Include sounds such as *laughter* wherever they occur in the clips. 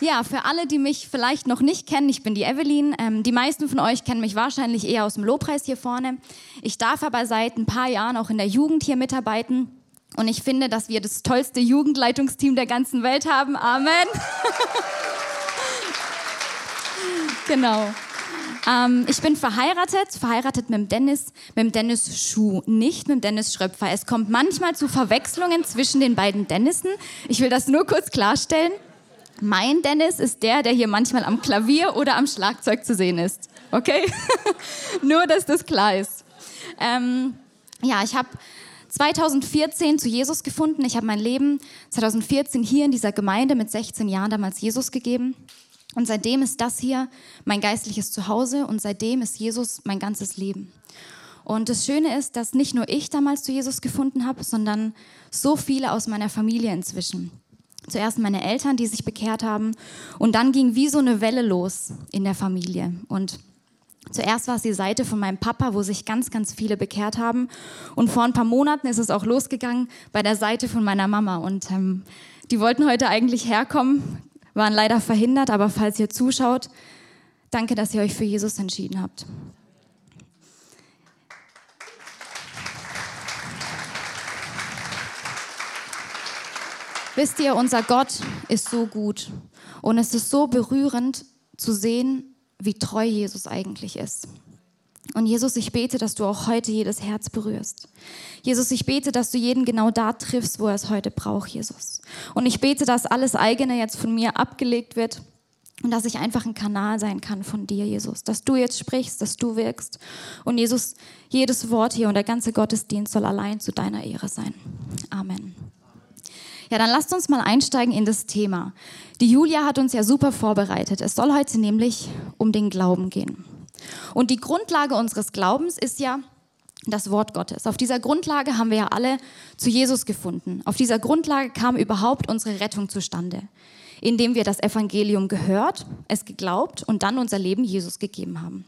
Ja, für alle, die mich vielleicht noch nicht kennen, ich bin die Evelyn. Ähm, die meisten von euch kennen mich wahrscheinlich eher aus dem Lobpreis hier vorne. Ich darf aber seit ein paar Jahren auch in der Jugend hier mitarbeiten. Und ich finde, dass wir das tollste Jugendleitungsteam der ganzen Welt haben. Amen. *laughs* genau. Ähm, ich bin verheiratet, verheiratet mit dem Dennis, mit dem Dennis Schuh, nicht mit dem Dennis Schröpfer. Es kommt manchmal zu Verwechslungen zwischen den beiden Dennissen. Ich will das nur kurz klarstellen. Mein Dennis ist der, der hier manchmal am Klavier oder am Schlagzeug zu sehen ist. Okay? *laughs* Nur, dass das klar ist. Ähm, ja, ich habe 2014 zu Jesus gefunden. Ich habe mein Leben 2014 hier in dieser Gemeinde mit 16 Jahren damals Jesus gegeben. Und seitdem ist das hier mein geistliches Zuhause und seitdem ist Jesus mein ganzes Leben. Und das Schöne ist, dass nicht nur ich damals zu Jesus gefunden habe, sondern so viele aus meiner Familie inzwischen. Zuerst meine Eltern, die sich bekehrt haben. Und dann ging wie so eine Welle los in der Familie. Und zuerst war es die Seite von meinem Papa, wo sich ganz, ganz viele bekehrt haben. Und vor ein paar Monaten ist es auch losgegangen bei der Seite von meiner Mama. Und ähm, die wollten heute eigentlich herkommen, waren leider verhindert. Aber falls ihr zuschaut, danke, dass ihr euch für Jesus entschieden habt. Wisst ihr, unser Gott ist so gut und es ist so berührend zu sehen, wie treu Jesus eigentlich ist. Und Jesus, ich bete, dass du auch heute jedes Herz berührst. Jesus, ich bete, dass du jeden genau da triffst, wo er es heute braucht, Jesus. Und ich bete, dass alles eigene jetzt von mir abgelegt wird und dass ich einfach ein Kanal sein kann von dir, Jesus. Dass du jetzt sprichst, dass du wirkst. Und Jesus, jedes Wort hier und der ganze Gottesdienst soll allein zu deiner Ehre sein. Amen. Ja, dann lasst uns mal einsteigen in das Thema. Die Julia hat uns ja super vorbereitet. Es soll heute nämlich um den Glauben gehen. Und die Grundlage unseres Glaubens ist ja das Wort Gottes. Auf dieser Grundlage haben wir ja alle zu Jesus gefunden. Auf dieser Grundlage kam überhaupt unsere Rettung zustande, indem wir das Evangelium gehört, es geglaubt und dann unser Leben Jesus gegeben haben.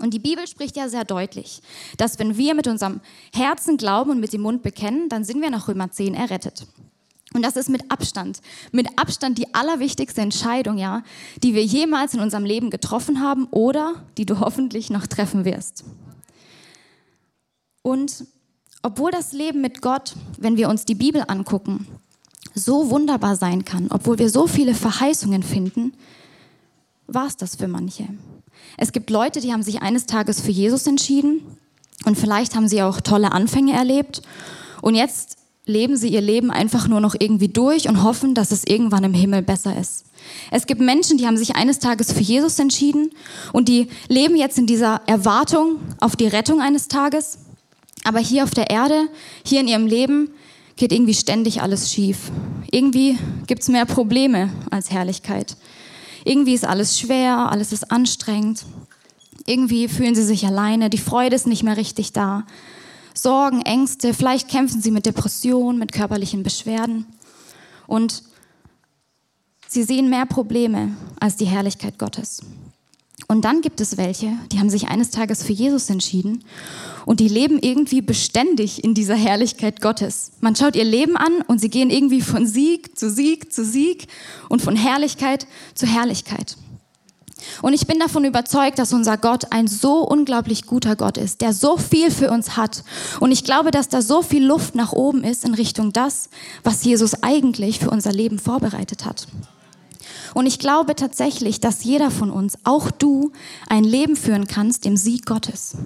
Und die Bibel spricht ja sehr deutlich, dass wenn wir mit unserem Herzen glauben und mit dem Mund bekennen, dann sind wir nach Römer 10 errettet. Und das ist mit Abstand, mit Abstand die allerwichtigste Entscheidung, ja, die wir jemals in unserem Leben getroffen haben oder die du hoffentlich noch treffen wirst. Und obwohl das Leben mit Gott, wenn wir uns die Bibel angucken, so wunderbar sein kann, obwohl wir so viele Verheißungen finden, war es das für manche. Es gibt Leute, die haben sich eines Tages für Jesus entschieden und vielleicht haben sie auch tolle Anfänge erlebt und jetzt leben sie ihr Leben einfach nur noch irgendwie durch und hoffen, dass es irgendwann im Himmel besser ist. Es gibt Menschen, die haben sich eines Tages für Jesus entschieden und die leben jetzt in dieser Erwartung auf die Rettung eines Tages. Aber hier auf der Erde, hier in ihrem Leben, geht irgendwie ständig alles schief. Irgendwie gibt es mehr Probleme als Herrlichkeit. Irgendwie ist alles schwer, alles ist anstrengend. Irgendwie fühlen sie sich alleine, die Freude ist nicht mehr richtig da. Sorgen, Ängste, vielleicht kämpfen sie mit Depressionen, mit körperlichen Beschwerden. Und sie sehen mehr Probleme als die Herrlichkeit Gottes. Und dann gibt es welche, die haben sich eines Tages für Jesus entschieden und die leben irgendwie beständig in dieser Herrlichkeit Gottes. Man schaut ihr Leben an und sie gehen irgendwie von Sieg zu Sieg zu Sieg und von Herrlichkeit zu Herrlichkeit. Und ich bin davon überzeugt, dass unser Gott ein so unglaublich guter Gott ist, der so viel für uns hat. Und ich glaube, dass da so viel Luft nach oben ist in Richtung das, was Jesus eigentlich für unser Leben vorbereitet hat. Und ich glaube tatsächlich, dass jeder von uns, auch du, ein Leben führen kannst im Sieg Gottes.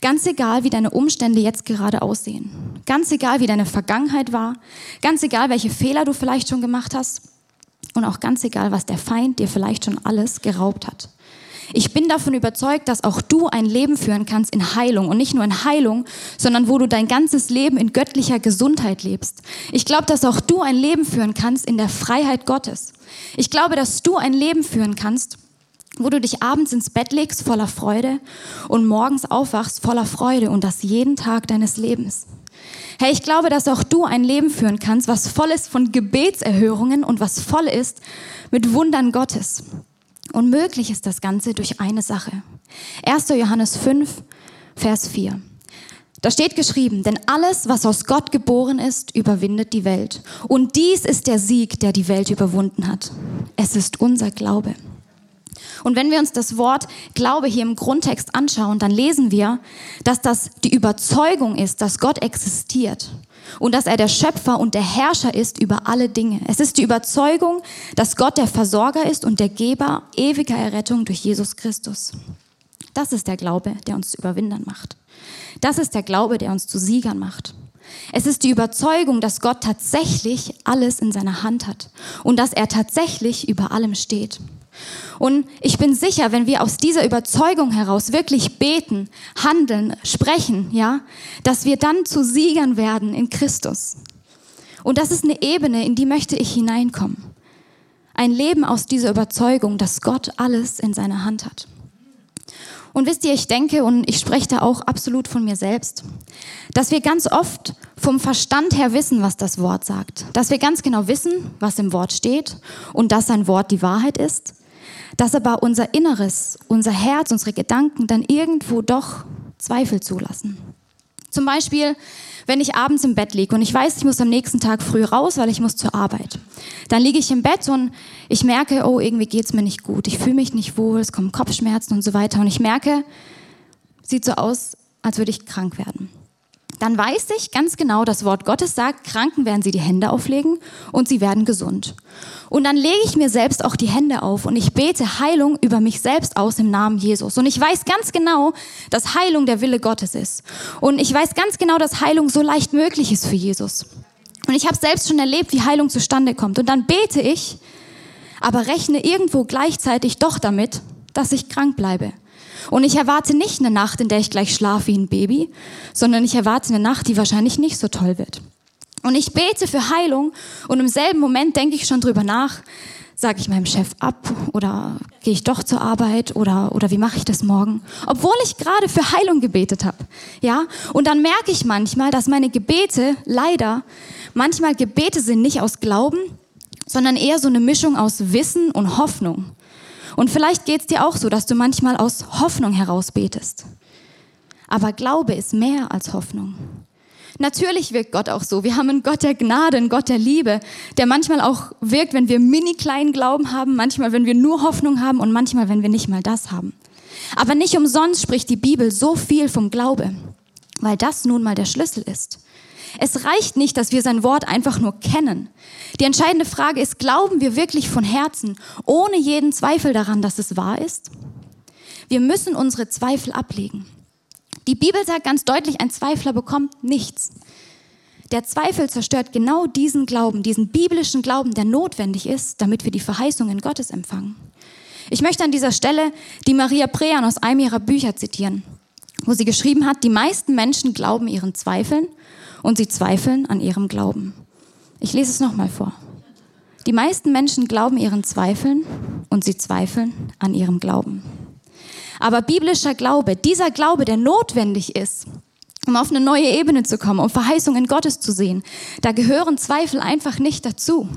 Ganz egal, wie deine Umstände jetzt gerade aussehen. Ganz egal, wie deine Vergangenheit war. Ganz egal, welche Fehler du vielleicht schon gemacht hast. Und auch ganz egal, was der Feind dir vielleicht schon alles geraubt hat. Ich bin davon überzeugt, dass auch du ein Leben führen kannst in Heilung und nicht nur in Heilung, sondern wo du dein ganzes Leben in göttlicher Gesundheit lebst. Ich glaube, dass auch du ein Leben führen kannst in der Freiheit Gottes. Ich glaube, dass du ein Leben führen kannst, wo du dich abends ins Bett legst voller Freude und morgens aufwachst voller Freude und das jeden Tag deines Lebens. Hey, ich glaube, dass auch du ein Leben führen kannst, was voll ist von Gebetserhörungen und was voll ist mit Wundern Gottes. Und möglich ist das Ganze durch eine Sache. 1. Johannes 5, Vers 4. Da steht geschrieben, denn alles, was aus Gott geboren ist, überwindet die Welt. Und dies ist der Sieg, der die Welt überwunden hat. Es ist unser Glaube. Und wenn wir uns das Wort Glaube hier im Grundtext anschauen, dann lesen wir, dass das die Überzeugung ist, dass Gott existiert und dass er der Schöpfer und der Herrscher ist über alle Dinge. Es ist die Überzeugung, dass Gott der Versorger ist und der Geber ewiger Errettung durch Jesus Christus. Das ist der Glaube, der uns zu Überwindern macht. Das ist der Glaube, der uns zu Siegern macht. Es ist die Überzeugung, dass Gott tatsächlich alles in seiner Hand hat und dass er tatsächlich über allem steht. Und ich bin sicher, wenn wir aus dieser Überzeugung heraus wirklich beten, handeln, sprechen, ja, dass wir dann zu Siegern werden in Christus. Und das ist eine Ebene, in die möchte ich hineinkommen. Ein Leben aus dieser Überzeugung, dass Gott alles in seiner Hand hat. Und wisst ihr, ich denke, und ich spreche da auch absolut von mir selbst, dass wir ganz oft vom Verstand her wissen, was das Wort sagt. Dass wir ganz genau wissen, was im Wort steht und dass sein Wort die Wahrheit ist dass aber unser Inneres, unser Herz, unsere Gedanken dann irgendwo doch Zweifel zulassen. Zum Beispiel, wenn ich abends im Bett liege und ich weiß, ich muss am nächsten Tag früh raus, weil ich muss zur Arbeit. Dann liege ich im Bett und ich merke, oh, irgendwie geht's mir nicht gut. Ich fühle mich nicht wohl, es kommen Kopfschmerzen und so weiter. Und ich merke, sieht so aus, als würde ich krank werden dann weiß ich ganz genau, das Wort Gottes sagt, Kranken werden sie die Hände auflegen und sie werden gesund. Und dann lege ich mir selbst auch die Hände auf und ich bete Heilung über mich selbst aus im Namen Jesus. Und ich weiß ganz genau, dass Heilung der Wille Gottes ist. Und ich weiß ganz genau, dass Heilung so leicht möglich ist für Jesus. Und ich habe selbst schon erlebt, wie Heilung zustande kommt. Und dann bete ich, aber rechne irgendwo gleichzeitig doch damit, dass ich krank bleibe. Und ich erwarte nicht eine Nacht, in der ich gleich schlafe wie ein Baby, sondern ich erwarte eine Nacht, die wahrscheinlich nicht so toll wird. Und ich bete für Heilung und im selben Moment denke ich schon drüber nach, sage ich meinem Chef ab oder gehe ich doch zur Arbeit oder, oder wie mache ich das morgen? Obwohl ich gerade für Heilung gebetet habe. Ja? Und dann merke ich manchmal, dass meine Gebete leider manchmal Gebete sind nicht aus Glauben, sondern eher so eine Mischung aus Wissen und Hoffnung. Und vielleicht geht es dir auch so, dass du manchmal aus Hoffnung heraus betest. Aber Glaube ist mehr als Hoffnung. Natürlich wirkt Gott auch so. Wir haben einen Gott der Gnade, einen Gott der Liebe, der manchmal auch wirkt, wenn wir mini kleinen Glauben haben, manchmal, wenn wir nur Hoffnung haben und manchmal, wenn wir nicht mal das haben. Aber nicht umsonst spricht die Bibel so viel vom Glaube, weil das nun mal der Schlüssel ist. Es reicht nicht, dass wir sein Wort einfach nur kennen. Die entscheidende Frage ist, glauben wir wirklich von Herzen, ohne jeden Zweifel daran, dass es wahr ist? Wir müssen unsere Zweifel ablegen. Die Bibel sagt ganz deutlich, ein Zweifler bekommt nichts. Der Zweifel zerstört genau diesen Glauben, diesen biblischen Glauben, der notwendig ist, damit wir die Verheißungen Gottes empfangen. Ich möchte an dieser Stelle die Maria Prean aus einem ihrer Bücher zitieren, wo sie geschrieben hat, die meisten Menschen glauben ihren Zweifeln und sie zweifeln an ihrem Glauben. Ich lese es nochmal vor. Die meisten Menschen glauben ihren Zweifeln und sie zweifeln an ihrem Glauben. Aber biblischer Glaube, dieser Glaube, der notwendig ist, um auf eine neue Ebene zu kommen, um Verheißungen Gottes zu sehen, da gehören Zweifel einfach nicht dazu.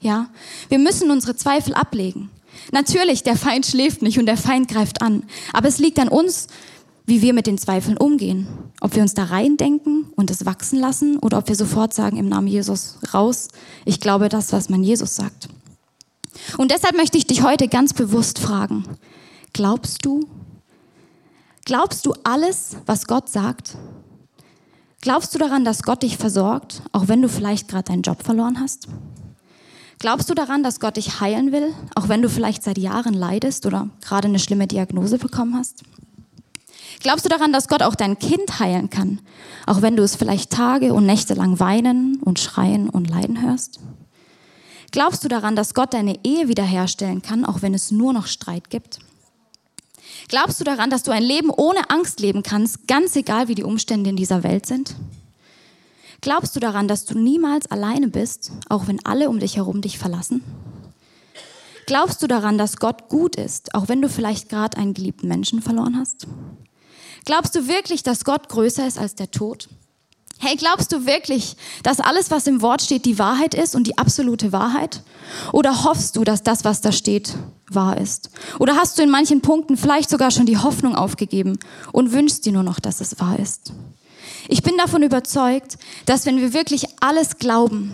Ja, wir müssen unsere Zweifel ablegen. Natürlich, der Feind schläft nicht und der Feind greift an. Aber es liegt an uns, wie wir mit den Zweifeln umgehen. Ob wir uns da reindenken und es wachsen lassen oder ob wir sofort sagen, im Namen Jesus raus, ich glaube das, was man Jesus sagt. Und deshalb möchte ich dich heute ganz bewusst fragen, glaubst du? Glaubst du alles, was Gott sagt? Glaubst du daran, dass Gott dich versorgt, auch wenn du vielleicht gerade deinen Job verloren hast? Glaubst du daran, dass Gott dich heilen will, auch wenn du vielleicht seit Jahren leidest oder gerade eine schlimme Diagnose bekommen hast? Glaubst du daran, dass Gott auch dein Kind heilen kann, auch wenn du es vielleicht Tage und Nächte lang weinen und schreien und leiden hörst? Glaubst du daran, dass Gott deine Ehe wiederherstellen kann, auch wenn es nur noch Streit gibt? Glaubst du daran, dass du ein Leben ohne Angst leben kannst, ganz egal wie die Umstände in dieser Welt sind? Glaubst du daran, dass du niemals alleine bist, auch wenn alle um dich herum dich verlassen? Glaubst du daran, dass Gott gut ist, auch wenn du vielleicht gerade einen geliebten Menschen verloren hast? Glaubst du wirklich, dass Gott größer ist als der Tod? Hey, glaubst du wirklich, dass alles, was im Wort steht, die Wahrheit ist und die absolute Wahrheit? Oder hoffst du, dass das, was da steht, wahr ist? Oder hast du in manchen Punkten vielleicht sogar schon die Hoffnung aufgegeben und wünschst dir nur noch, dass es wahr ist? Ich bin davon überzeugt, dass wenn wir wirklich alles glauben,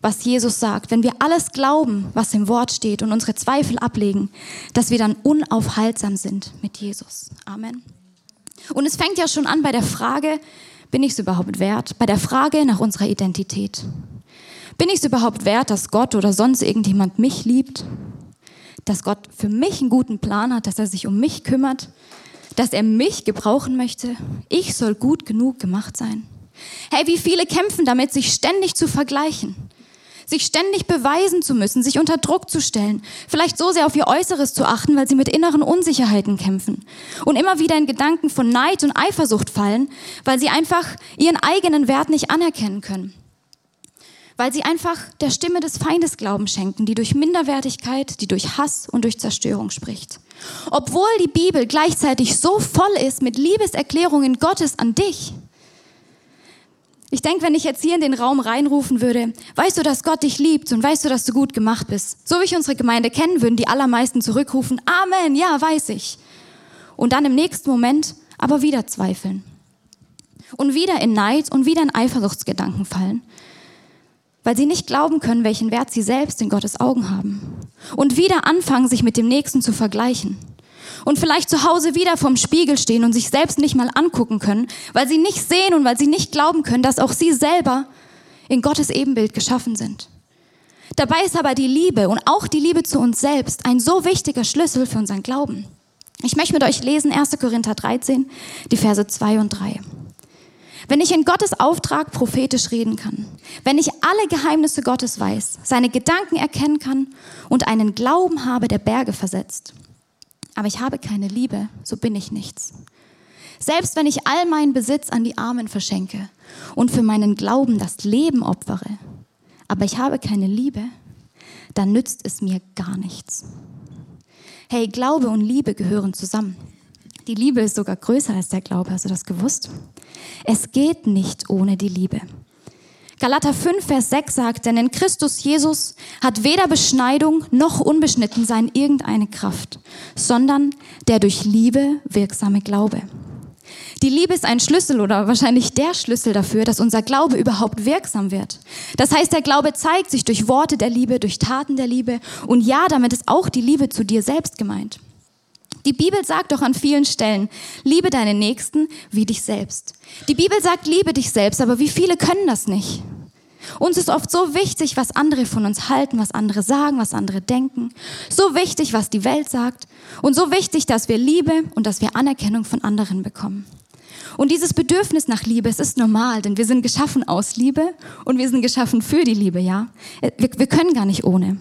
was Jesus sagt, wenn wir alles glauben, was im Wort steht und unsere Zweifel ablegen, dass wir dann unaufhaltsam sind mit Jesus. Amen. Und es fängt ja schon an bei der Frage, bin ich es überhaupt wert? Bei der Frage nach unserer Identität. Bin ich es überhaupt wert, dass Gott oder sonst irgendjemand mich liebt? Dass Gott für mich einen guten Plan hat, dass er sich um mich kümmert? Dass er mich gebrauchen möchte? Ich soll gut genug gemacht sein. Hey, wie viele kämpfen damit, sich ständig zu vergleichen? Sich ständig beweisen zu müssen, sich unter Druck zu stellen, vielleicht so sehr auf ihr Äußeres zu achten, weil sie mit inneren Unsicherheiten kämpfen und immer wieder in Gedanken von Neid und Eifersucht fallen, weil sie einfach ihren eigenen Wert nicht anerkennen können. Weil sie einfach der Stimme des Feindes Glauben schenken, die durch Minderwertigkeit, die durch Hass und durch Zerstörung spricht. Obwohl die Bibel gleichzeitig so voll ist mit Liebeserklärungen Gottes an dich, ich denke, wenn ich jetzt hier in den Raum reinrufen würde, weißt du, dass Gott dich liebt und weißt du, dass du gut gemacht bist. So wie ich unsere Gemeinde kennen, würden die allermeisten zurückrufen, Amen, ja, weiß ich. Und dann im nächsten Moment aber wieder zweifeln. Und wieder in Neid und wieder in Eifersuchtsgedanken fallen. Weil sie nicht glauben können, welchen Wert sie selbst in Gottes Augen haben. Und wieder anfangen, sich mit dem Nächsten zu vergleichen und vielleicht zu Hause wieder vorm Spiegel stehen und sich selbst nicht mal angucken können, weil sie nicht sehen und weil sie nicht glauben können, dass auch sie selber in Gottes Ebenbild geschaffen sind. Dabei ist aber die Liebe und auch die Liebe zu uns selbst ein so wichtiger Schlüssel für unseren Glauben. Ich möchte mit euch lesen 1. Korinther 13, die Verse 2 und 3. Wenn ich in Gottes Auftrag prophetisch reden kann, wenn ich alle Geheimnisse Gottes weiß, seine Gedanken erkennen kann und einen Glauben habe, der Berge versetzt, aber ich habe keine Liebe, so bin ich nichts. Selbst wenn ich all meinen Besitz an die Armen verschenke und für meinen Glauben das Leben opfere, aber ich habe keine Liebe, dann nützt es mir gar nichts. Hey, Glaube und Liebe gehören zusammen. Die Liebe ist sogar größer als der Glaube, hast du das gewusst? Es geht nicht ohne die Liebe. Galater 5, Vers 6 sagt, denn in Christus Jesus hat weder Beschneidung noch Unbeschnittensein irgendeine Kraft, sondern der durch Liebe wirksame Glaube. Die Liebe ist ein Schlüssel oder wahrscheinlich der Schlüssel dafür, dass unser Glaube überhaupt wirksam wird. Das heißt, der Glaube zeigt sich durch Worte der Liebe, durch Taten der Liebe und ja, damit ist auch die Liebe zu dir selbst gemeint. Die Bibel sagt doch an vielen Stellen, liebe deine Nächsten wie dich selbst. Die Bibel sagt, liebe dich selbst, aber wie viele können das nicht? Uns ist oft so wichtig, was andere von uns halten, was andere sagen, was andere denken. So wichtig, was die Welt sagt. Und so wichtig, dass wir Liebe und dass wir Anerkennung von anderen bekommen. Und dieses Bedürfnis nach Liebe, es ist normal, denn wir sind geschaffen aus Liebe und wir sind geschaffen für die Liebe, ja. Wir, wir können gar nicht ohne.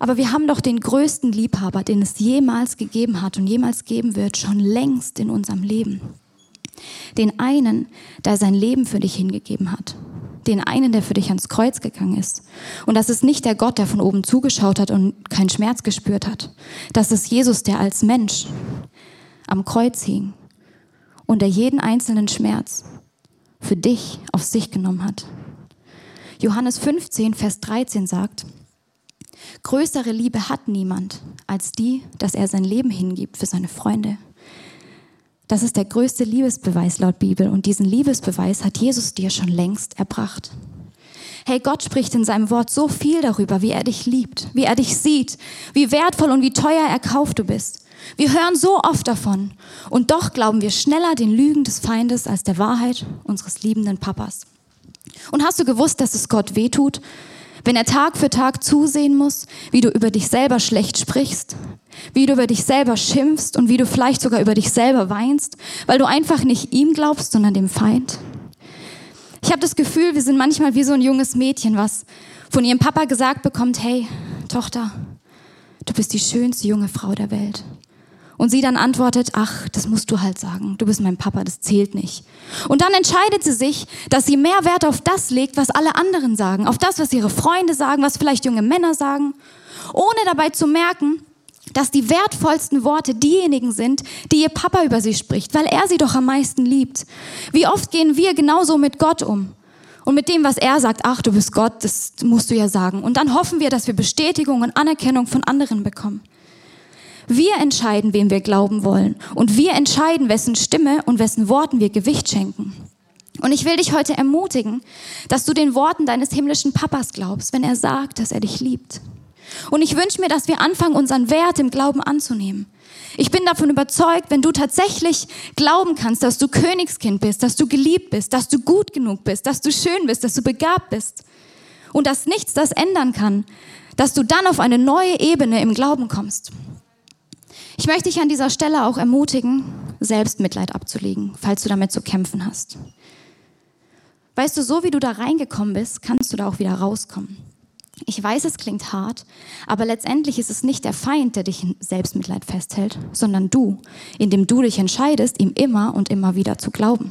Aber wir haben doch den größten Liebhaber, den es jemals gegeben hat und jemals geben wird, schon längst in unserem Leben. Den einen, der sein Leben für dich hingegeben hat. Den einen, der für dich ans Kreuz gegangen ist. Und das ist nicht der Gott, der von oben zugeschaut hat und keinen Schmerz gespürt hat. Das ist Jesus, der als Mensch am Kreuz hing und der jeden einzelnen Schmerz für dich auf sich genommen hat. Johannes 15, Vers 13 sagt, Größere Liebe hat niemand als die, dass er sein Leben hingibt für seine Freunde. Das ist der größte Liebesbeweis laut Bibel und diesen Liebesbeweis hat Jesus dir schon längst erbracht. Hey, Gott spricht in seinem Wort so viel darüber, wie er dich liebt, wie er dich sieht, wie wertvoll und wie teuer erkauft du bist. Wir hören so oft davon und doch glauben wir schneller den Lügen des Feindes als der Wahrheit unseres liebenden Papas. Und hast du gewusst, dass es Gott wehtut, wenn er Tag für Tag zusehen muss, wie du über dich selber schlecht sprichst, wie du über dich selber schimpfst und wie du vielleicht sogar über dich selber weinst, weil du einfach nicht ihm glaubst, sondern dem Feind. Ich habe das Gefühl, wir sind manchmal wie so ein junges Mädchen, was von ihrem Papa gesagt bekommt, hey, Tochter, du bist die schönste junge Frau der Welt. Und sie dann antwortet, ach, das musst du halt sagen, du bist mein Papa, das zählt nicht. Und dann entscheidet sie sich, dass sie mehr Wert auf das legt, was alle anderen sagen, auf das, was ihre Freunde sagen, was vielleicht junge Männer sagen, ohne dabei zu merken, dass die wertvollsten Worte diejenigen sind, die ihr Papa über sie spricht, weil er sie doch am meisten liebt. Wie oft gehen wir genauso mit Gott um? Und mit dem, was er sagt, ach, du bist Gott, das musst du ja sagen. Und dann hoffen wir, dass wir Bestätigung und Anerkennung von anderen bekommen. Wir entscheiden, wem wir glauben wollen. Und wir entscheiden, wessen Stimme und wessen Worten wir Gewicht schenken. Und ich will dich heute ermutigen, dass du den Worten deines himmlischen Papas glaubst, wenn er sagt, dass er dich liebt. Und ich wünsche mir, dass wir anfangen, unseren Wert im Glauben anzunehmen. Ich bin davon überzeugt, wenn du tatsächlich glauben kannst, dass du Königskind bist, dass du geliebt bist, dass du gut genug bist, dass du schön bist, dass du begabt bist und dass nichts das ändern kann, dass du dann auf eine neue Ebene im Glauben kommst. Ich möchte dich an dieser Stelle auch ermutigen, Selbstmitleid abzulegen, falls du damit zu kämpfen hast. Weißt du, so wie du da reingekommen bist, kannst du da auch wieder rauskommen. Ich weiß, es klingt hart, aber letztendlich ist es nicht der Feind, der dich in Selbstmitleid festhält, sondern du, indem du dich entscheidest, ihm immer und immer wieder zu glauben.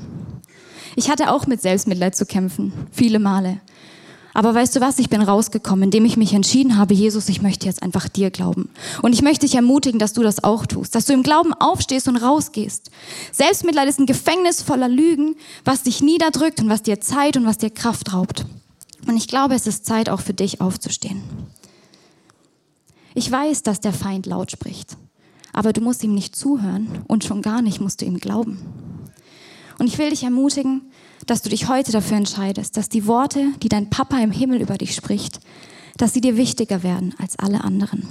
Ich hatte auch mit Selbstmitleid zu kämpfen, viele Male. Aber weißt du was, ich bin rausgekommen, indem ich mich entschieden habe, Jesus, ich möchte jetzt einfach dir glauben. Und ich möchte dich ermutigen, dass du das auch tust, dass du im Glauben aufstehst und rausgehst. Selbstmitleid ist ein Gefängnis voller Lügen, was dich niederdrückt und was dir Zeit und was dir Kraft raubt. Und ich glaube, es ist Zeit auch für dich aufzustehen. Ich weiß, dass der Feind laut spricht, aber du musst ihm nicht zuhören und schon gar nicht musst du ihm glauben. Und ich will dich ermutigen, dass du dich heute dafür entscheidest, dass die Worte, die dein Papa im Himmel über dich spricht, dass sie dir wichtiger werden als alle anderen.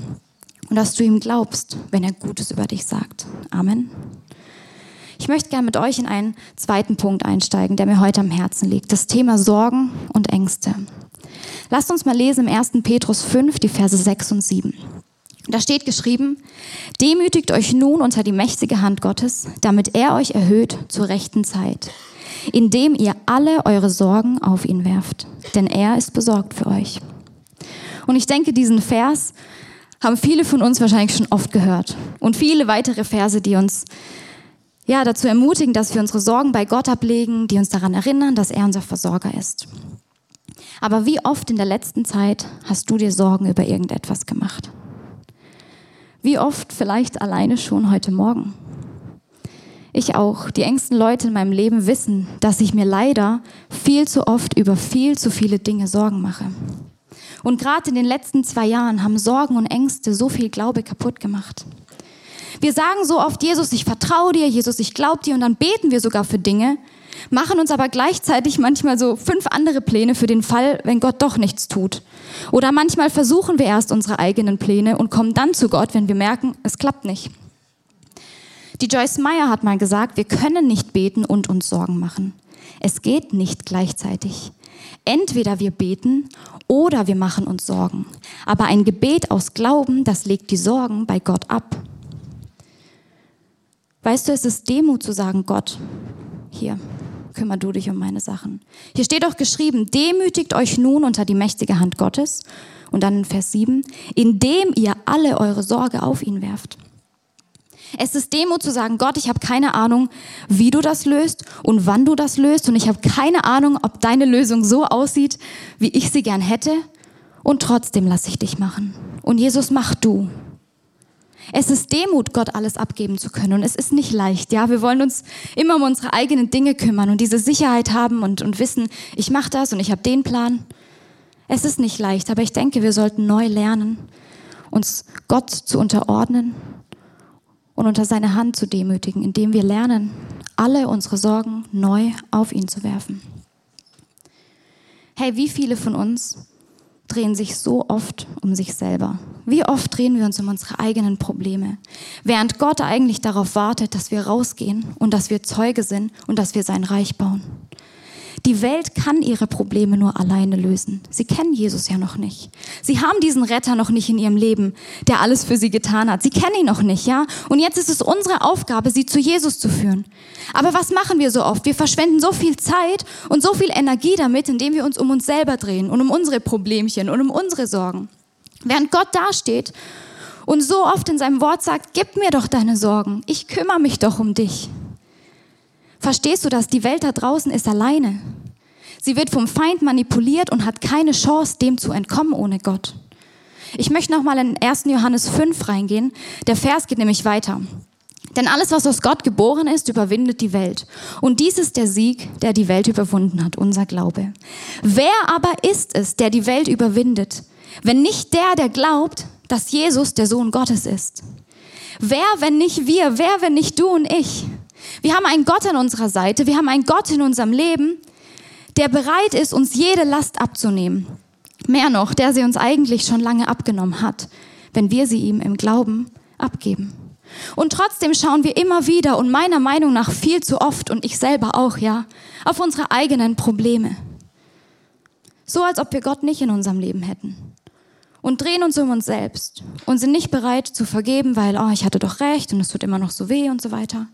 Und dass du ihm glaubst, wenn er Gutes über dich sagt. Amen. Ich möchte gerne mit euch in einen zweiten Punkt einsteigen, der mir heute am Herzen liegt. Das Thema Sorgen und Ängste. Lasst uns mal lesen im 1. Petrus 5, die Verse 6 und 7. Da steht geschrieben, demütigt euch nun unter die mächtige Hand Gottes, damit er euch erhöht zur rechten Zeit indem ihr alle eure Sorgen auf ihn werft, denn er ist besorgt für euch. Und ich denke, diesen Vers haben viele von uns wahrscheinlich schon oft gehört und viele weitere Verse, die uns ja dazu ermutigen, dass wir unsere Sorgen bei Gott ablegen, die uns daran erinnern, dass er unser Versorger ist. Aber wie oft in der letzten Zeit hast du dir Sorgen über irgendetwas gemacht? Wie oft vielleicht alleine schon heute Morgen? Ich auch. Die engsten Leute in meinem Leben wissen, dass ich mir leider viel zu oft über viel zu viele Dinge Sorgen mache. Und gerade in den letzten zwei Jahren haben Sorgen und Ängste so viel Glaube kaputt gemacht. Wir sagen so oft, Jesus, ich vertraue dir, Jesus, ich glaube dir und dann beten wir sogar für Dinge, machen uns aber gleichzeitig manchmal so fünf andere Pläne für den Fall, wenn Gott doch nichts tut. Oder manchmal versuchen wir erst unsere eigenen Pläne und kommen dann zu Gott, wenn wir merken, es klappt nicht. Die Joyce Meyer hat mal gesagt, wir können nicht beten und uns Sorgen machen. Es geht nicht gleichzeitig. Entweder wir beten oder wir machen uns Sorgen. Aber ein Gebet aus Glauben, das legt die Sorgen bei Gott ab. Weißt du, es ist Demut zu sagen, Gott, hier, kümmer du dich um meine Sachen. Hier steht auch geschrieben, demütigt euch nun unter die mächtige Hand Gottes. Und dann in Vers 7, indem ihr alle eure Sorge auf ihn werft. Es ist Demo zu sagen, Gott, ich habe keine Ahnung, wie du das löst und wann du das löst und ich habe keine Ahnung, ob deine Lösung so aussieht, wie ich sie gern hätte und trotzdem lasse ich dich machen. Und Jesus, mach du. Es ist Demut, Gott alles abgeben zu können und es ist nicht leicht. Ja, wir wollen uns immer um unsere eigenen Dinge kümmern und diese Sicherheit haben und, und wissen, ich mache das und ich habe den Plan. Es ist nicht leicht, aber ich denke, wir sollten neu lernen, uns Gott zu unterordnen und unter seine Hand zu demütigen, indem wir lernen, alle unsere Sorgen neu auf ihn zu werfen. Hey, wie viele von uns drehen sich so oft um sich selber? Wie oft drehen wir uns um unsere eigenen Probleme, während Gott eigentlich darauf wartet, dass wir rausgehen und dass wir Zeuge sind und dass wir sein Reich bauen? Die Welt kann ihre Probleme nur alleine lösen. Sie kennen Jesus ja noch nicht. Sie haben diesen Retter noch nicht in ihrem Leben, der alles für sie getan hat. Sie kennen ihn noch nicht, ja? Und jetzt ist es unsere Aufgabe, sie zu Jesus zu führen. Aber was machen wir so oft? Wir verschwenden so viel Zeit und so viel Energie damit, indem wir uns um uns selber drehen und um unsere Problemchen und um unsere Sorgen. Während Gott dasteht und so oft in seinem Wort sagt, gib mir doch deine Sorgen. Ich kümmere mich doch um dich. Verstehst du das? Die Welt da draußen ist alleine. Sie wird vom Feind manipuliert und hat keine Chance, dem zu entkommen ohne Gott. Ich möchte nochmal in 1. Johannes 5 reingehen. Der Vers geht nämlich weiter. Denn alles, was aus Gott geboren ist, überwindet die Welt. Und dies ist der Sieg, der die Welt überwunden hat, unser Glaube. Wer aber ist es, der die Welt überwindet, wenn nicht der, der glaubt, dass Jesus der Sohn Gottes ist? Wer, wenn nicht wir? Wer, wenn nicht du und ich? Wir haben einen Gott an unserer Seite, wir haben einen Gott in unserem Leben, der bereit ist, uns jede Last abzunehmen. Mehr noch, der sie uns eigentlich schon lange abgenommen hat, wenn wir sie ihm im Glauben abgeben. Und trotzdem schauen wir immer wieder und meiner Meinung nach viel zu oft und ich selber auch, ja, auf unsere eigenen Probleme. So als ob wir Gott nicht in unserem Leben hätten. Und drehen uns um uns selbst und sind nicht bereit zu vergeben, weil, oh, ich hatte doch recht und es tut immer noch so weh und so weiter.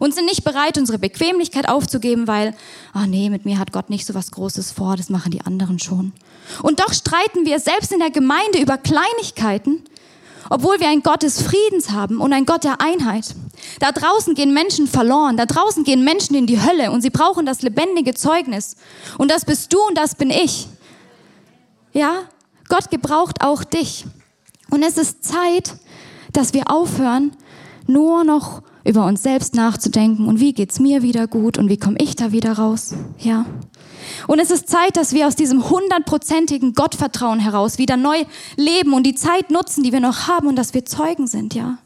Und sind nicht bereit, unsere Bequemlichkeit aufzugeben, weil, oh nee, mit mir hat Gott nicht so was Großes vor, das machen die anderen schon. Und doch streiten wir selbst in der Gemeinde über Kleinigkeiten, obwohl wir ein Gott des Friedens haben und ein Gott der Einheit. Da draußen gehen Menschen verloren, da draußen gehen Menschen in die Hölle und sie brauchen das lebendige Zeugnis. Und das bist du und das bin ich. Ja, Gott gebraucht auch dich. Und es ist Zeit, dass wir aufhören, nur noch über uns selbst nachzudenken und wie geht's mir wieder gut und wie komme ich da wieder raus. Ja. Und es ist Zeit, dass wir aus diesem hundertprozentigen Gottvertrauen heraus wieder neu leben und die Zeit nutzen, die wir noch haben und dass wir Zeugen sind, ja.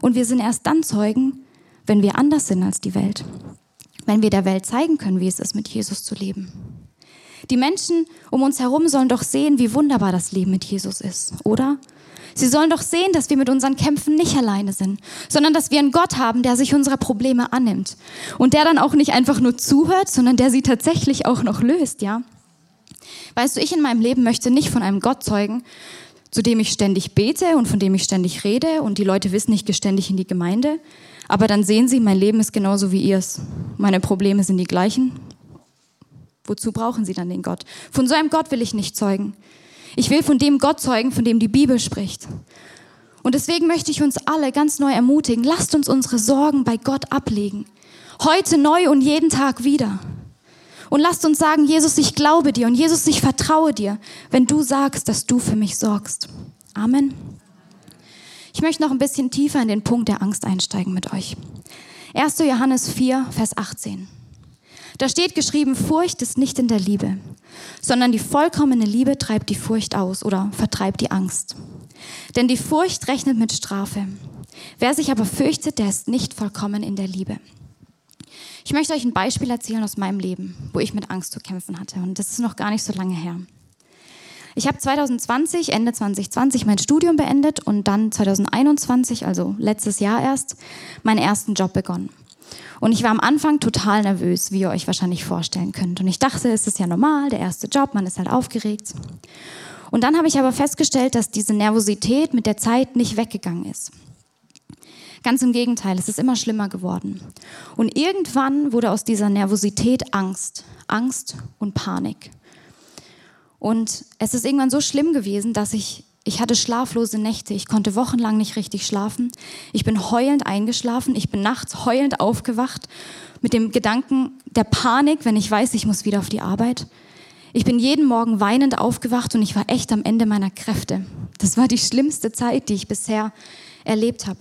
Und wir sind erst dann Zeugen, wenn wir anders sind als die Welt. Wenn wir der Welt zeigen können, wie es ist, mit Jesus zu leben. Die Menschen um uns herum sollen doch sehen, wie wunderbar das Leben mit Jesus ist, oder? Sie sollen doch sehen, dass wir mit unseren Kämpfen nicht alleine sind, sondern dass wir einen Gott haben, der sich unserer Probleme annimmt und der dann auch nicht einfach nur zuhört, sondern der sie tatsächlich auch noch löst, ja? Weißt du, ich in meinem Leben möchte nicht von einem Gott zeugen, zu dem ich ständig bete und von dem ich ständig rede und die Leute wissen, ich gehe ständig in die Gemeinde, aber dann sehen sie, mein Leben ist genauso wie ihrs. Meine Probleme sind die gleichen. Wozu brauchen sie dann den Gott? Von so einem Gott will ich nicht zeugen. Ich will von dem Gott zeugen, von dem die Bibel spricht. Und deswegen möchte ich uns alle ganz neu ermutigen, lasst uns unsere Sorgen bei Gott ablegen. Heute neu und jeden Tag wieder. Und lasst uns sagen, Jesus, ich glaube dir und Jesus, ich vertraue dir, wenn du sagst, dass du für mich sorgst. Amen. Ich möchte noch ein bisschen tiefer in den Punkt der Angst einsteigen mit euch. 1. Johannes 4, Vers 18. Da steht geschrieben, Furcht ist nicht in der Liebe, sondern die vollkommene Liebe treibt die Furcht aus oder vertreibt die Angst. Denn die Furcht rechnet mit Strafe. Wer sich aber fürchtet, der ist nicht vollkommen in der Liebe. Ich möchte euch ein Beispiel erzählen aus meinem Leben, wo ich mit Angst zu kämpfen hatte. Und das ist noch gar nicht so lange her. Ich habe 2020, Ende 2020 mein Studium beendet und dann 2021, also letztes Jahr erst, meinen ersten Job begonnen. Und ich war am Anfang total nervös, wie ihr euch wahrscheinlich vorstellen könnt. Und ich dachte, es ist ja normal, der erste Job, man ist halt aufgeregt. Und dann habe ich aber festgestellt, dass diese Nervosität mit der Zeit nicht weggegangen ist. Ganz im Gegenteil, es ist immer schlimmer geworden. Und irgendwann wurde aus dieser Nervosität Angst, Angst und Panik. Und es ist irgendwann so schlimm gewesen, dass ich ich hatte schlaflose Nächte. Ich konnte wochenlang nicht richtig schlafen. Ich bin heulend eingeschlafen. Ich bin nachts heulend aufgewacht mit dem Gedanken der Panik, wenn ich weiß, ich muss wieder auf die Arbeit. Ich bin jeden Morgen weinend aufgewacht und ich war echt am Ende meiner Kräfte. Das war die schlimmste Zeit, die ich bisher erlebt habe.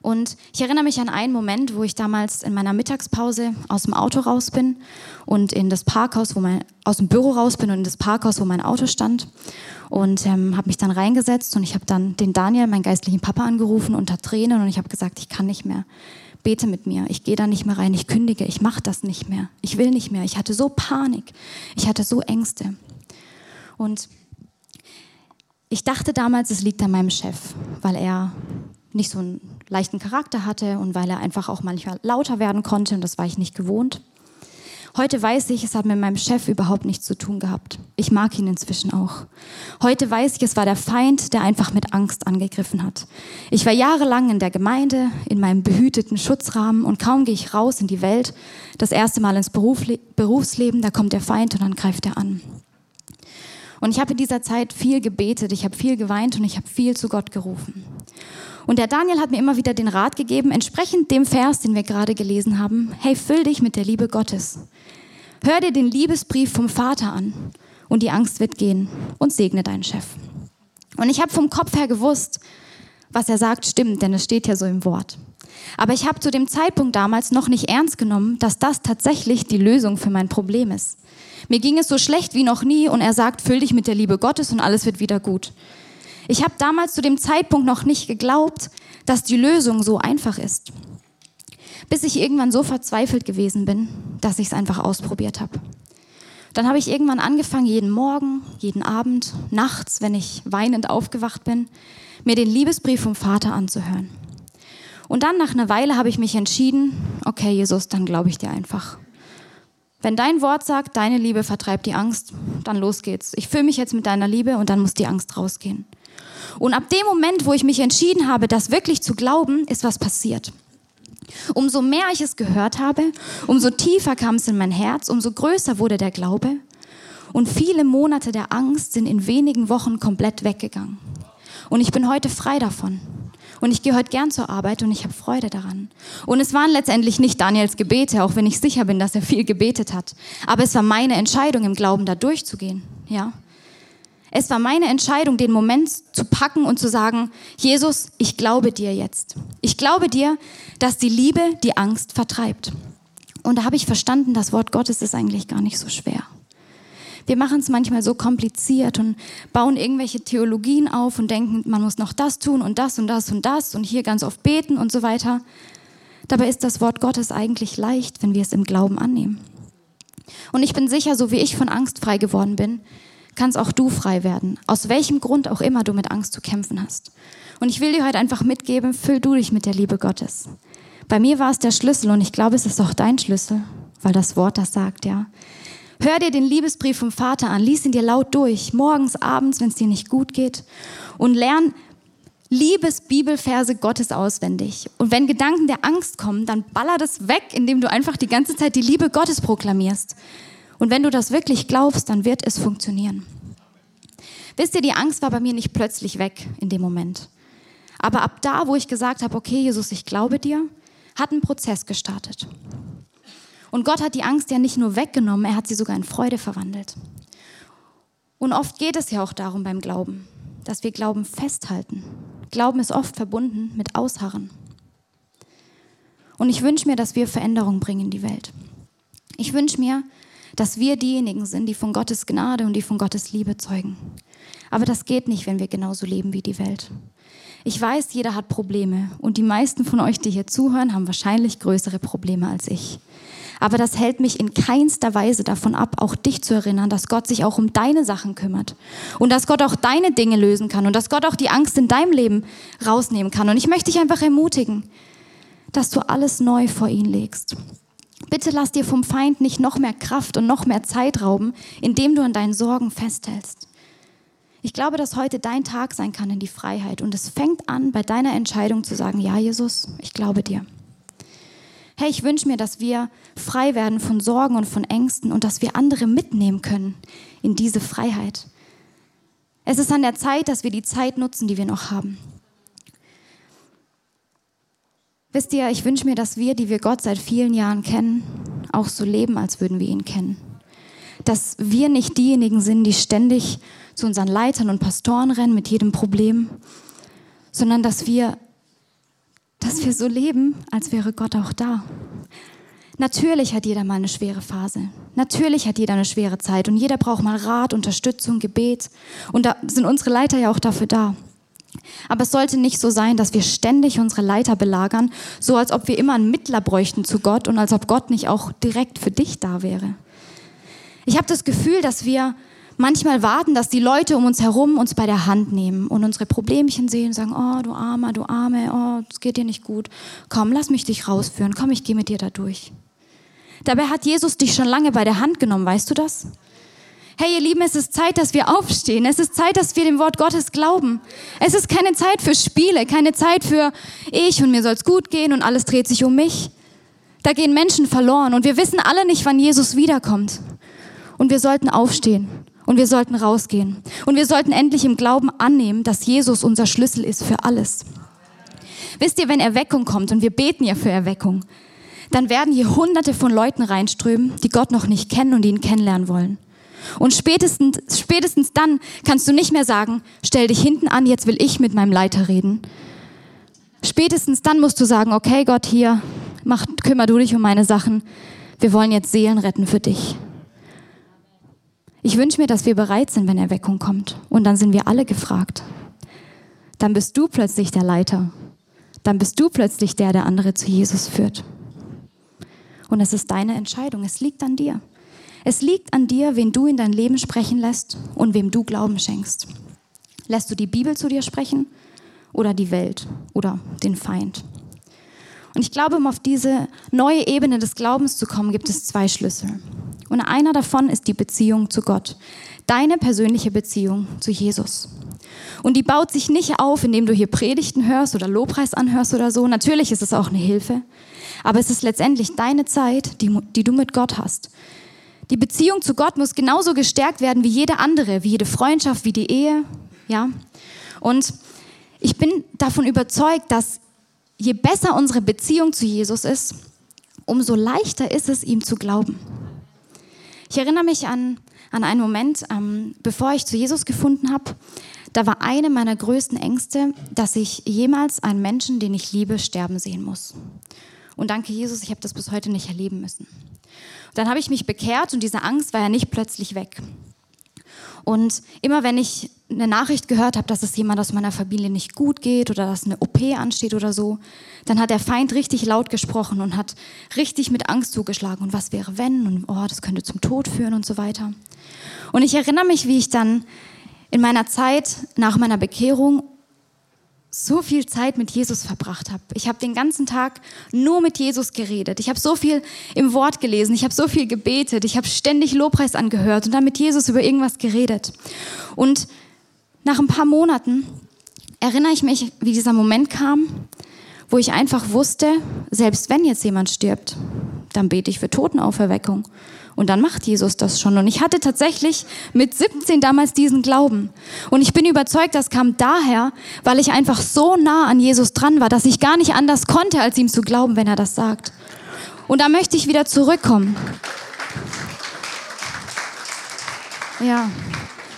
Und ich erinnere mich an einen Moment, wo ich damals in meiner Mittagspause aus dem Auto raus bin und in das Parkhaus, wo mein, aus dem Büro raus bin und in das Parkhaus, wo mein Auto stand. Und ähm, habe mich dann reingesetzt und ich habe dann den Daniel, meinen geistlichen Papa, angerufen unter Tränen und ich habe gesagt, ich kann nicht mehr. Bete mit mir. Ich gehe da nicht mehr rein. Ich kündige. Ich mache das nicht mehr. Ich will nicht mehr. Ich hatte so Panik. Ich hatte so Ängste. Und ich dachte damals, es liegt an meinem Chef, weil er nicht so einen leichten Charakter hatte und weil er einfach auch manchmal lauter werden konnte und das war ich nicht gewohnt. Heute weiß ich, es hat mit meinem Chef überhaupt nichts zu tun gehabt. Ich mag ihn inzwischen auch. Heute weiß ich, es war der Feind, der einfach mit Angst angegriffen hat. Ich war jahrelang in der Gemeinde, in meinem behüteten Schutzrahmen und kaum gehe ich raus in die Welt, das erste Mal ins Berufsleben, da kommt der Feind und dann greift er an. Und ich habe in dieser Zeit viel gebetet, ich habe viel geweint und ich habe viel zu Gott gerufen. Und der Daniel hat mir immer wieder den Rat gegeben, entsprechend dem Vers, den wir gerade gelesen haben, hey, füll dich mit der Liebe Gottes. Hör dir den Liebesbrief vom Vater an und die Angst wird gehen und segne deinen Chef. Und ich habe vom Kopf her gewusst, was er sagt, stimmt, denn es steht ja so im Wort. Aber ich habe zu dem Zeitpunkt damals noch nicht ernst genommen, dass das tatsächlich die Lösung für mein Problem ist. Mir ging es so schlecht wie noch nie und er sagt, füll dich mit der Liebe Gottes und alles wird wieder gut. Ich habe damals zu dem Zeitpunkt noch nicht geglaubt, dass die Lösung so einfach ist. bis ich irgendwann so verzweifelt gewesen bin, dass ich es einfach ausprobiert habe. Dann habe ich irgendwann angefangen, jeden Morgen, jeden Abend, nachts, wenn ich weinend aufgewacht bin, mir den Liebesbrief vom Vater anzuhören. Und dann nach einer Weile habe ich mich entschieden, okay Jesus, dann glaube ich dir einfach. Wenn dein Wort sagt, deine Liebe vertreibt die Angst, dann los geht's. Ich fülle mich jetzt mit deiner Liebe und dann muss die Angst rausgehen. Und ab dem Moment, wo ich mich entschieden habe, das wirklich zu glauben, ist was passiert. Umso mehr ich es gehört habe, umso tiefer kam es in mein Herz, umso größer wurde der Glaube. Und viele Monate der Angst sind in wenigen Wochen komplett weggegangen. Und ich bin heute frei davon. Und ich gehe heute gern zur Arbeit und ich habe Freude daran. Und es waren letztendlich nicht Daniels Gebete, auch wenn ich sicher bin, dass er viel gebetet hat. Aber es war meine Entscheidung, im Glauben da durchzugehen. Ja. Es war meine Entscheidung, den Moment zu packen und zu sagen, Jesus, ich glaube dir jetzt. Ich glaube dir, dass die Liebe die Angst vertreibt. Und da habe ich verstanden, das Wort Gottes ist eigentlich gar nicht so schwer. Wir machen es manchmal so kompliziert und bauen irgendwelche Theologien auf und denken, man muss noch das tun und das und das und das und hier ganz oft beten und so weiter. Dabei ist das Wort Gottes eigentlich leicht, wenn wir es im Glauben annehmen. Und ich bin sicher, so wie ich von Angst frei geworden bin, kannst auch du frei werden, aus welchem Grund auch immer du mit Angst zu kämpfen hast. Und ich will dir heute einfach mitgeben, füll du dich mit der Liebe Gottes. Bei mir war es der Schlüssel und ich glaube, es ist auch dein Schlüssel, weil das Wort das sagt, ja. Hör dir den Liebesbrief vom Vater an, lies ihn dir laut durch, morgens, abends, wenn es dir nicht gut geht und lern Liebesbibelverse Gottes auswendig. Und wenn Gedanken der Angst kommen, dann baller das weg, indem du einfach die ganze Zeit die Liebe Gottes proklamierst. Und wenn du das wirklich glaubst, dann wird es funktionieren. Wisst ihr, die Angst war bei mir nicht plötzlich weg in dem Moment. Aber ab da, wo ich gesagt habe, okay, Jesus, ich glaube dir, hat ein Prozess gestartet. Und Gott hat die Angst ja nicht nur weggenommen, er hat sie sogar in Freude verwandelt. Und oft geht es ja auch darum beim Glauben, dass wir Glauben festhalten. Glauben ist oft verbunden mit Ausharren. Und ich wünsche mir, dass wir Veränderung bringen in die Welt. Ich wünsche mir, dass wir diejenigen sind, die von Gottes Gnade und die von Gottes Liebe zeugen. Aber das geht nicht, wenn wir genauso leben wie die Welt. Ich weiß, jeder hat Probleme und die meisten von euch, die hier zuhören, haben wahrscheinlich größere Probleme als ich. Aber das hält mich in keinster Weise davon ab, auch dich zu erinnern, dass Gott sich auch um deine Sachen kümmert und dass Gott auch deine Dinge lösen kann und dass Gott auch die Angst in deinem Leben rausnehmen kann. Und ich möchte dich einfach ermutigen, dass du alles neu vor ihn legst. Bitte lass dir vom Feind nicht noch mehr Kraft und noch mehr Zeit rauben, indem du an deinen Sorgen festhältst. Ich glaube, dass heute dein Tag sein kann in die Freiheit und es fängt an bei deiner Entscheidung zu sagen, ja Jesus, ich glaube dir. Hey, ich wünsche mir, dass wir frei werden von Sorgen und von Ängsten und dass wir andere mitnehmen können in diese Freiheit. Es ist an der Zeit, dass wir die Zeit nutzen, die wir noch haben. Wisst ihr, ich wünsche mir, dass wir, die wir Gott seit vielen Jahren kennen, auch so leben, als würden wir ihn kennen. Dass wir nicht diejenigen sind, die ständig zu unseren Leitern und Pastoren rennen mit jedem Problem, sondern dass wir dass wir so leben, als wäre Gott auch da. Natürlich hat jeder mal eine schwere Phase. Natürlich hat jeder eine schwere Zeit und jeder braucht mal Rat, Unterstützung, Gebet. Und da sind unsere Leiter ja auch dafür da. Aber es sollte nicht so sein, dass wir ständig unsere Leiter belagern, so als ob wir immer einen Mittler bräuchten zu Gott und als ob Gott nicht auch direkt für dich da wäre. Ich habe das Gefühl, dass wir manchmal warten, dass die Leute um uns herum uns bei der Hand nehmen und unsere Problemchen sehen und sagen, oh, du Armer, du Arme, oh, es geht dir nicht gut. Komm, lass mich dich rausführen. Komm, ich gehe mit dir da durch. Dabei hat Jesus dich schon lange bei der Hand genommen, weißt du das? Hey, ihr Lieben, es ist Zeit, dass wir aufstehen. Es ist Zeit, dass wir dem Wort Gottes glauben. Es ist keine Zeit für Spiele, keine Zeit für ich und mir soll es gut gehen und alles dreht sich um mich. Da gehen Menschen verloren und wir wissen alle nicht, wann Jesus wiederkommt. Und wir sollten aufstehen und wir sollten rausgehen. Und wir sollten endlich im Glauben annehmen, dass Jesus unser Schlüssel ist für alles. Wisst ihr, wenn Erweckung kommt, und wir beten ja für Erweckung, dann werden hier hunderte von Leuten reinströmen, die Gott noch nicht kennen und ihn kennenlernen wollen. Und spätestens, spätestens dann kannst du nicht mehr sagen, stell dich hinten an, jetzt will ich mit meinem Leiter reden. Spätestens dann musst du sagen, okay Gott, hier, mach, kümmer du dich um meine Sachen. Wir wollen jetzt Seelen retten für dich. Ich wünsche mir, dass wir bereit sind, wenn Erweckung kommt. Und dann sind wir alle gefragt. Dann bist du plötzlich der Leiter. Dann bist du plötzlich der, der andere zu Jesus führt. Und es ist deine Entscheidung. Es liegt an dir. Es liegt an dir, wen du in dein Leben sprechen lässt und wem du Glauben schenkst. Lässt du die Bibel zu dir sprechen oder die Welt oder den Feind? Und ich glaube, um auf diese neue Ebene des Glaubens zu kommen, gibt es zwei Schlüssel. Und einer davon ist die Beziehung zu Gott. Deine persönliche Beziehung zu Jesus. Und die baut sich nicht auf, indem du hier Predigten hörst oder Lobpreis anhörst oder so. Natürlich ist es auch eine Hilfe. Aber es ist letztendlich deine Zeit, die, die du mit Gott hast. Die Beziehung zu Gott muss genauso gestärkt werden wie jede andere, wie jede Freundschaft, wie die Ehe. Ja? Und ich bin davon überzeugt, dass je besser unsere Beziehung zu Jesus ist, umso leichter ist es, ihm zu glauben. Ich erinnere mich an, an einen Moment, ähm, bevor ich zu Jesus gefunden habe. Da war eine meiner größten Ängste, dass ich jemals einen Menschen, den ich liebe, sterben sehen muss. Und danke Jesus, ich habe das bis heute nicht erleben müssen. Dann habe ich mich bekehrt und diese Angst war ja nicht plötzlich weg. Und immer wenn ich eine Nachricht gehört habe, dass es jemand aus meiner Familie nicht gut geht oder dass eine OP ansteht oder so, dann hat der Feind richtig laut gesprochen und hat richtig mit Angst zugeschlagen. Und was wäre wenn? Und oh, das könnte zum Tod führen und so weiter. Und ich erinnere mich, wie ich dann in meiner Zeit nach meiner Bekehrung so viel Zeit mit Jesus verbracht habe. Ich habe den ganzen Tag nur mit Jesus geredet. Ich habe so viel im Wort gelesen. Ich habe so viel gebetet. Ich habe ständig Lobpreis angehört und dann mit Jesus über irgendwas geredet. Und nach ein paar Monaten erinnere ich mich, wie dieser Moment kam, wo ich einfach wusste, selbst wenn jetzt jemand stirbt, dann bete ich für Totenauferweckung. Und dann macht Jesus das schon. Und ich hatte tatsächlich mit 17 damals diesen Glauben. Und ich bin überzeugt, das kam daher, weil ich einfach so nah an Jesus dran war, dass ich gar nicht anders konnte, als ihm zu glauben, wenn er das sagt. Und da möchte ich wieder zurückkommen. Ja,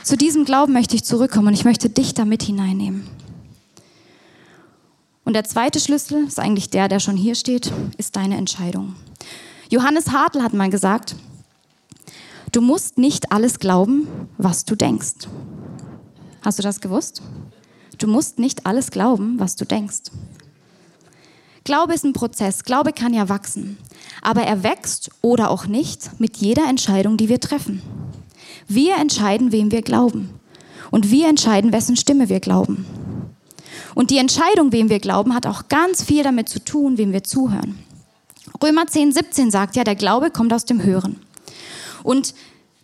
zu diesem Glauben möchte ich zurückkommen und ich möchte dich da mit hineinnehmen. Und der zweite Schlüssel ist eigentlich der, der schon hier steht, ist deine Entscheidung. Johannes Hartl hat mal gesagt, Du musst nicht alles glauben, was du denkst. Hast du das gewusst? Du musst nicht alles glauben, was du denkst. Glaube ist ein Prozess. Glaube kann ja wachsen. Aber er wächst oder auch nicht mit jeder Entscheidung, die wir treffen. Wir entscheiden, wem wir glauben. Und wir entscheiden, wessen Stimme wir glauben. Und die Entscheidung, wem wir glauben, hat auch ganz viel damit zu tun, wem wir zuhören. Römer 10, 17 sagt ja, der Glaube kommt aus dem Hören. Und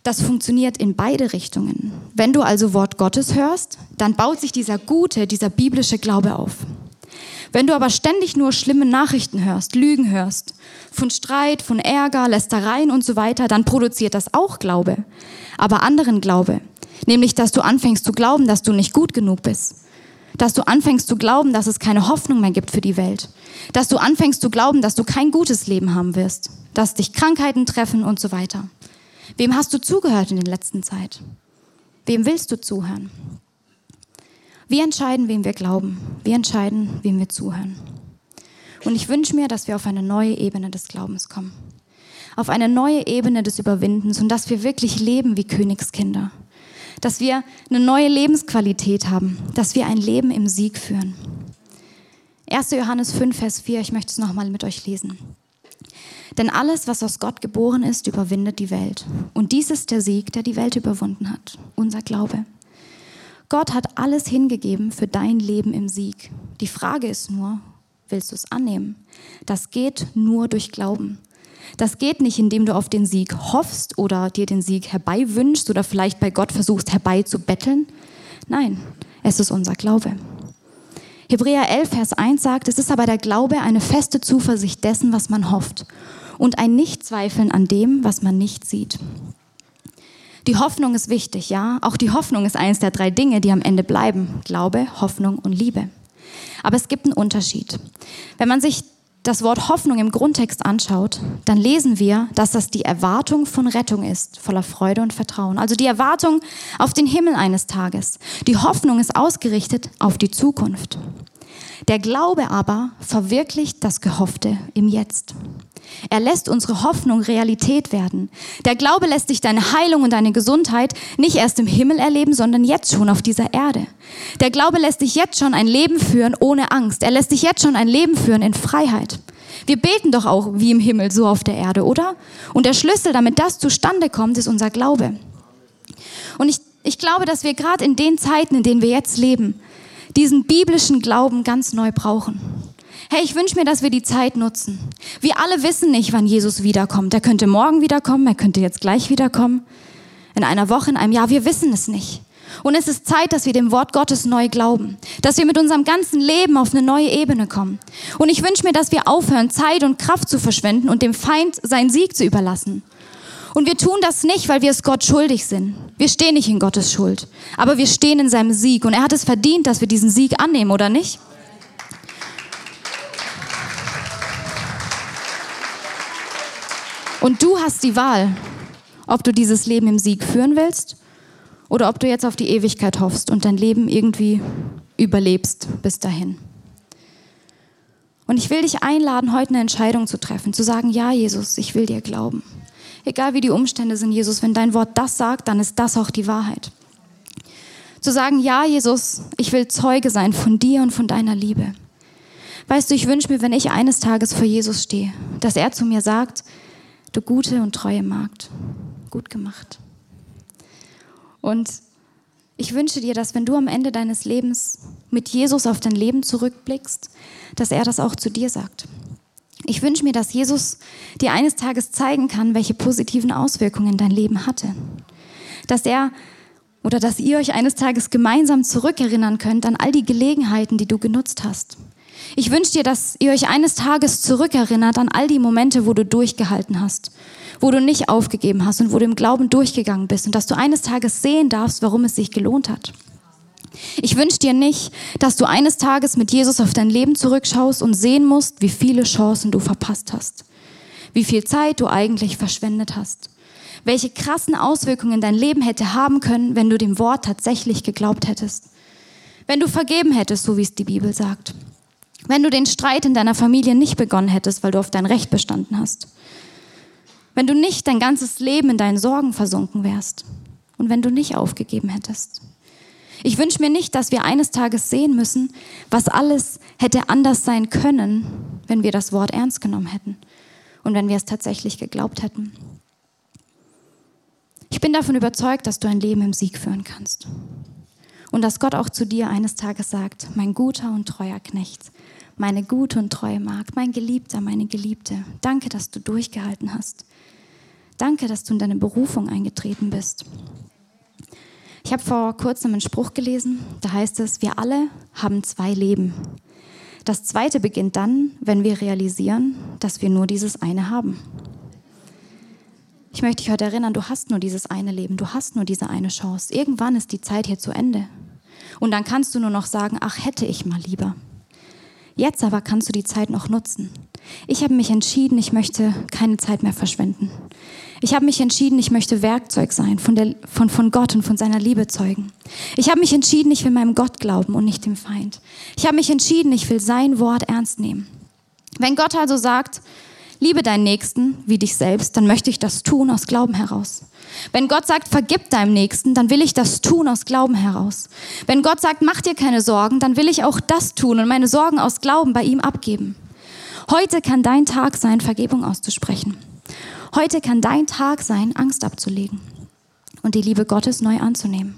das funktioniert in beide Richtungen. Wenn du also Wort Gottes hörst, dann baut sich dieser gute, dieser biblische Glaube auf. Wenn du aber ständig nur schlimme Nachrichten hörst, Lügen hörst, von Streit, von Ärger, Lästereien und so weiter, dann produziert das auch Glaube, aber anderen Glaube. Nämlich, dass du anfängst zu glauben, dass du nicht gut genug bist. Dass du anfängst zu glauben, dass es keine Hoffnung mehr gibt für die Welt. Dass du anfängst zu glauben, dass du kein gutes Leben haben wirst. Dass dich Krankheiten treffen und so weiter. Wem hast du zugehört in der letzten Zeit? Wem willst du zuhören? Wir entscheiden, wem wir glauben. Wir entscheiden, wem wir zuhören. Und ich wünsche mir, dass wir auf eine neue Ebene des Glaubens kommen. Auf eine neue Ebene des Überwindens und dass wir wirklich leben wie Königskinder. Dass wir eine neue Lebensqualität haben. Dass wir ein Leben im Sieg führen. 1. Johannes 5, Vers 4, ich möchte es nochmal mit euch lesen. Denn alles, was aus Gott geboren ist, überwindet die Welt. Und dies ist der Sieg, der die Welt überwunden hat, unser Glaube. Gott hat alles hingegeben für dein Leben im Sieg. Die Frage ist nur, willst du es annehmen? Das geht nur durch Glauben. Das geht nicht, indem du auf den Sieg hoffst oder dir den Sieg herbeiwünschst oder vielleicht bei Gott versuchst herbeizubetteln. Nein, es ist unser Glaube. Hebräer 11, Vers 1 sagt, es ist aber der Glaube eine feste Zuversicht dessen, was man hofft und ein Nichtzweifeln an dem, was man nicht sieht. Die Hoffnung ist wichtig, ja. Auch die Hoffnung ist eines der drei Dinge, die am Ende bleiben. Glaube, Hoffnung und Liebe. Aber es gibt einen Unterschied. Wenn man sich das Wort Hoffnung im Grundtext anschaut, dann lesen wir, dass das die Erwartung von Rettung ist, voller Freude und Vertrauen. Also die Erwartung auf den Himmel eines Tages. Die Hoffnung ist ausgerichtet auf die Zukunft. Der Glaube aber verwirklicht das Gehoffte im Jetzt. Er lässt unsere Hoffnung Realität werden. Der Glaube lässt dich deine Heilung und deine Gesundheit nicht erst im Himmel erleben, sondern jetzt schon auf dieser Erde. Der Glaube lässt dich jetzt schon ein Leben führen ohne Angst. Er lässt dich jetzt schon ein Leben führen in Freiheit. Wir beten doch auch wie im Himmel, so auf der Erde, oder? Und der Schlüssel, damit das zustande kommt, ist unser Glaube. Und ich, ich glaube, dass wir gerade in den Zeiten, in denen wir jetzt leben, diesen biblischen Glauben ganz neu brauchen. Hey, ich wünsche mir, dass wir die Zeit nutzen. Wir alle wissen nicht, wann Jesus wiederkommt. Er könnte morgen wiederkommen, er könnte jetzt gleich wiederkommen, in einer Woche, in einem Jahr. Wir wissen es nicht. Und es ist Zeit, dass wir dem Wort Gottes neu glauben, dass wir mit unserem ganzen Leben auf eine neue Ebene kommen. Und ich wünsche mir, dass wir aufhören, Zeit und Kraft zu verschwenden und dem Feind seinen Sieg zu überlassen. Und wir tun das nicht, weil wir es Gott schuldig sind. Wir stehen nicht in Gottes Schuld, aber wir stehen in seinem Sieg. Und er hat es verdient, dass wir diesen Sieg annehmen, oder nicht? Und du hast die Wahl, ob du dieses Leben im Sieg führen willst oder ob du jetzt auf die Ewigkeit hoffst und dein Leben irgendwie überlebst bis dahin. Und ich will dich einladen, heute eine Entscheidung zu treffen, zu sagen, ja, Jesus, ich will dir glauben. Egal wie die Umstände sind, Jesus, wenn dein Wort das sagt, dann ist das auch die Wahrheit. Zu sagen, ja, Jesus, ich will Zeuge sein von dir und von deiner Liebe. Weißt du, ich wünsche mir, wenn ich eines Tages vor Jesus stehe, dass er zu mir sagt, du gute und treue Magd, gut gemacht. Und ich wünsche dir, dass wenn du am Ende deines Lebens mit Jesus auf dein Leben zurückblickst, dass er das auch zu dir sagt. Ich wünsche mir, dass Jesus dir eines Tages zeigen kann, welche positiven Auswirkungen dein Leben hatte. Dass er oder dass ihr euch eines Tages gemeinsam zurückerinnern könnt an all die Gelegenheiten, die du genutzt hast. Ich wünsche dir, dass ihr euch eines Tages zurückerinnert an all die Momente, wo du durchgehalten hast, wo du nicht aufgegeben hast und wo du im Glauben durchgegangen bist und dass du eines Tages sehen darfst, warum es sich gelohnt hat. Ich wünsche dir nicht, dass du eines Tages mit Jesus auf dein Leben zurückschaust und sehen musst, wie viele Chancen du verpasst hast, wie viel Zeit du eigentlich verschwendet hast, welche krassen Auswirkungen dein Leben hätte haben können, wenn du dem Wort tatsächlich geglaubt hättest, wenn du vergeben hättest, so wie es die Bibel sagt, wenn du den Streit in deiner Familie nicht begonnen hättest, weil du auf dein Recht bestanden hast, wenn du nicht dein ganzes Leben in deinen Sorgen versunken wärst. Und wenn du nicht aufgegeben hättest. Ich wünsche mir nicht, dass wir eines Tages sehen müssen, was alles hätte anders sein können, wenn wir das Wort ernst genommen hätten und wenn wir es tatsächlich geglaubt hätten. Ich bin davon überzeugt, dass du ein Leben im Sieg führen kannst. Und dass Gott auch zu dir eines Tages sagt, mein guter und treuer Knecht, meine gute und treue Magd, mein Geliebter, meine Geliebte, danke, dass du durchgehalten hast. Danke, dass du in deine Berufung eingetreten bist. Ich habe vor kurzem einen Spruch gelesen, da heißt es, wir alle haben zwei Leben. Das zweite beginnt dann, wenn wir realisieren, dass wir nur dieses eine haben. Ich möchte dich heute erinnern, du hast nur dieses eine Leben, du hast nur diese eine Chance. Irgendwann ist die Zeit hier zu Ende. Und dann kannst du nur noch sagen, ach hätte ich mal lieber. Jetzt aber kannst du die Zeit noch nutzen. Ich habe mich entschieden, ich möchte keine Zeit mehr verschwenden. Ich habe mich entschieden, ich möchte Werkzeug sein, von, der, von, von Gott und von seiner Liebe zeugen. Ich habe mich entschieden, ich will meinem Gott glauben und nicht dem Feind. Ich habe mich entschieden, ich will sein Wort ernst nehmen. Wenn Gott also sagt, liebe deinen Nächsten wie dich selbst, dann möchte ich das tun aus Glauben heraus. Wenn Gott sagt, vergib deinem Nächsten, dann will ich das tun aus Glauben heraus. Wenn Gott sagt, mach dir keine Sorgen, dann will ich auch das tun und meine Sorgen aus Glauben bei ihm abgeben. Heute kann dein Tag sein, Vergebung auszusprechen. Heute kann dein Tag sein, Angst abzulegen und die Liebe Gottes neu anzunehmen.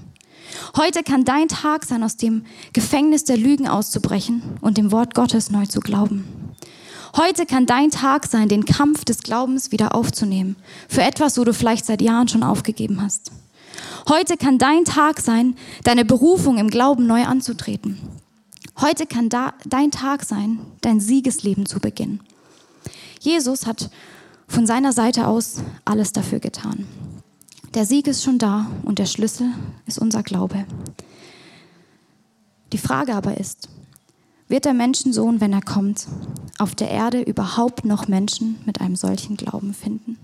Heute kann dein Tag sein, aus dem Gefängnis der Lügen auszubrechen und dem Wort Gottes neu zu glauben. Heute kann dein Tag sein, den Kampf des Glaubens wieder aufzunehmen. Für etwas, wo du vielleicht seit Jahren schon aufgegeben hast. Heute kann dein Tag sein, deine Berufung im Glauben neu anzutreten. Heute kann dein Tag sein, dein Siegesleben zu beginnen. Jesus hat von seiner Seite aus alles dafür getan. Der Sieg ist schon da und der Schlüssel ist unser Glaube. Die Frage aber ist, wird der Menschensohn, wenn er kommt, auf der Erde überhaupt noch Menschen mit einem solchen Glauben finden?